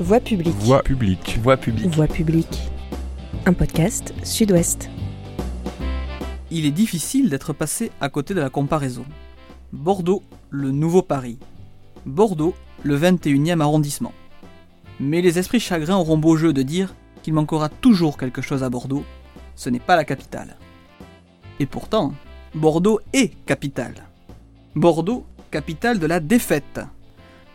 Voix publique. Voix publique. Voix publique. Voix publique. Un podcast Sud-Ouest. Il est difficile d'être passé à côté de la comparaison. Bordeaux, le nouveau Paris. Bordeaux, le 21e arrondissement. Mais les esprits chagrins auront beau jeu de dire qu'il manquera toujours quelque chose à Bordeaux. Ce n'est pas la capitale. Et pourtant, Bordeaux est capitale. Bordeaux, capitale de la défaite.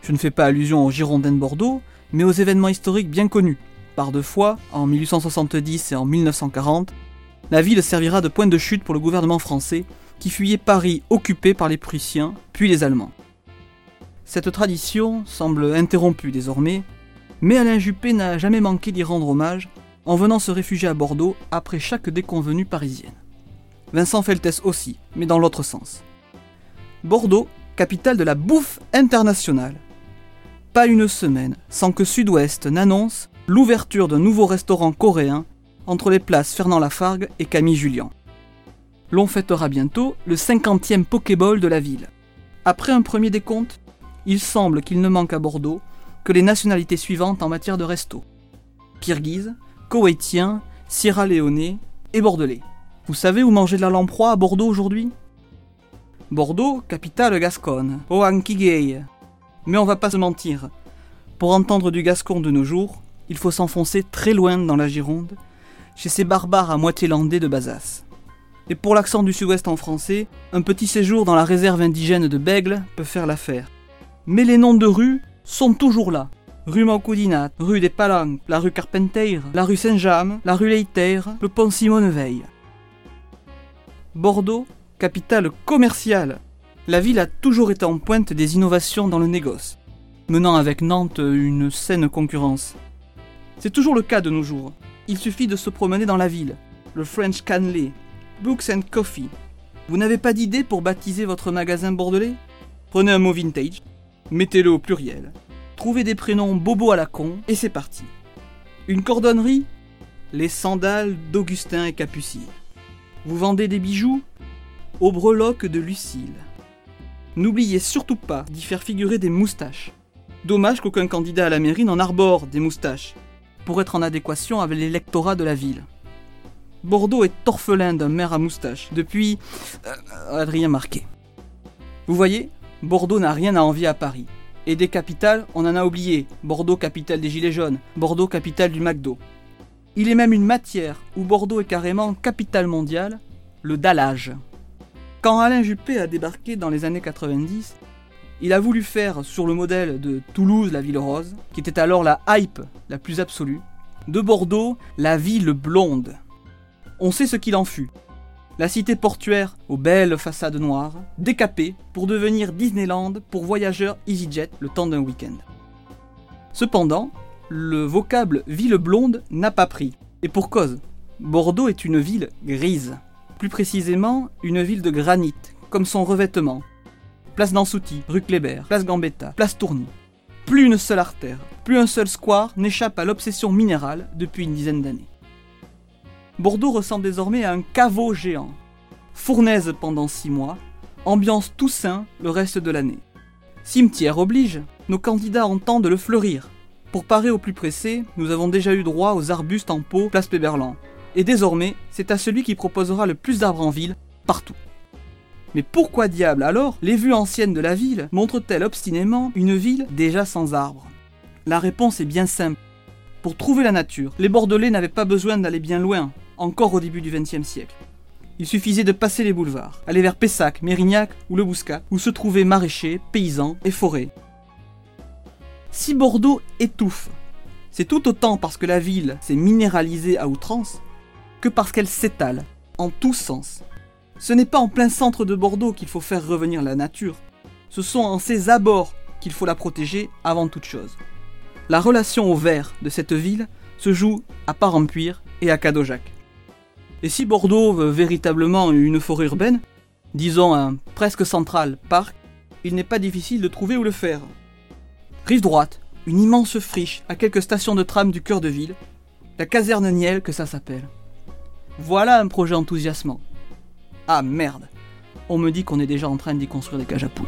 Je ne fais pas allusion aux Girondins de Bordeaux, mais aux événements historiques bien connus. Par deux fois, en 1870 et en 1940, la ville servira de point de chute pour le gouvernement français qui fuyait Paris occupé par les Prussiens, puis les Allemands. Cette tradition semble interrompue désormais, mais Alain Juppé n'a jamais manqué d'y rendre hommage en venant se réfugier à Bordeaux après chaque déconvenue parisienne. Vincent Feltès aussi, mais dans l'autre sens. Bordeaux, capitale de la bouffe internationale. Pas une semaine sans que Sud-Ouest n'annonce l'ouverture d'un nouveau restaurant coréen entre les places Fernand Lafargue et Camille Julien. L'on fêtera bientôt le 50e Pokéball de la ville. Après un premier décompte, il semble qu'il ne manque à Bordeaux que les nationalités suivantes en matière de resto. Kirghiz, Koweïtien, Sierra Leone et Bordelais. Vous savez où manger de la lamproie à Bordeaux aujourd'hui? Bordeaux, capitale gasconne. Oankigei. Mais on va pas se mentir. Pour entendre du gascon de nos jours, il faut s'enfoncer très loin dans la Gironde, chez ces barbares à moitié landais de Bazas. Et pour l'accent du sud-ouest en français, un petit séjour dans la réserve indigène de Bègle peut faire l'affaire. Mais les noms de rues sont toujours là. Rue Maucoudinat, rue des Palanques, la rue Carpentier, la rue Saint-James, la rue Leiter, le pont Simone Veil. Bordeaux, capitale commerciale. La ville a toujours été en pointe des innovations dans le négoce, menant avec Nantes une saine concurrence. C'est toujours le cas de nos jours. Il suffit de se promener dans la ville. Le French Canley, Books and Coffee. Vous n'avez pas d'idée pour baptiser votre magasin bordelais? Prenez un mot vintage, mettez-le au pluriel, trouvez des prénoms bobos à la con et c'est parti. Une cordonnerie? Les sandales d'Augustin et Capucine. Vous vendez des bijoux? Aux breloques de Lucille. N'oubliez surtout pas d'y faire figurer des moustaches. Dommage qu'aucun candidat à la mairie n'en arbore des moustaches, pour être en adéquation avec l'électorat de la ville. Bordeaux est orphelin d'un maire à moustache depuis euh, Adrien Marquet. Vous voyez, Bordeaux n'a rien à envier à Paris. Et des capitales, on en a oublié. Bordeaux, capitale des Gilets jaunes. Bordeaux, capitale du McDo. Il est même une matière où Bordeaux est carrément capitale mondiale, le dallage. Quand Alain Juppé a débarqué dans les années 90, il a voulu faire sur le modèle de Toulouse la ville rose, qui était alors la hype la plus absolue, de Bordeaux la ville blonde. On sait ce qu'il en fut. La cité portuaire aux belles façades noires, décapée pour devenir Disneyland pour voyageurs EasyJet le temps d'un week-end. Cependant, le vocable ville blonde n'a pas pris. Et pour cause, Bordeaux est une ville grise. Plus précisément, une ville de granit, comme son revêtement. Place d'Ansouti, rue Kléber, place Gambetta, place Tourny. Plus une seule artère, plus un seul square n'échappe à l'obsession minérale depuis une dizaine d'années. Bordeaux ressemble désormais à un caveau géant. Fournaise pendant six mois, ambiance Toussaint le reste de l'année. Cimetière oblige, nos candidats entendent le fleurir. Pour parer au plus pressé, nous avons déjà eu droit aux arbustes en pot place Péberlan. Et désormais, c'est à celui qui proposera le plus d'arbres en ville, partout. Mais pourquoi diable alors les vues anciennes de la ville montrent-elles obstinément une ville déjà sans arbres? La réponse est bien simple. Pour trouver la nature, les Bordelais n'avaient pas besoin d'aller bien loin, encore au début du XXe siècle. Il suffisait de passer les boulevards, aller vers Pessac, Mérignac ou Le Bouscat, où se trouvaient maraîchers, paysans et forêts. Si Bordeaux étouffe, c'est tout autant parce que la ville s'est minéralisée à outrance que parce qu'elle s'étale, en tous sens. Ce n'est pas en plein centre de Bordeaux qu'il faut faire revenir la nature, ce sont en ses abords qu'il faut la protéger avant toute chose. La relation au vert de cette ville se joue à Parempuire et à Cadojac. Et si Bordeaux veut véritablement une forêt urbaine, disons un presque central parc, il n'est pas difficile de trouver où le faire. Rive droite, une immense friche à quelques stations de tram du cœur de ville, la caserne Niel que ça s'appelle. Voilà un projet enthousiasmant. Ah merde, on me dit qu'on est déjà en train d'y construire des cages à poules.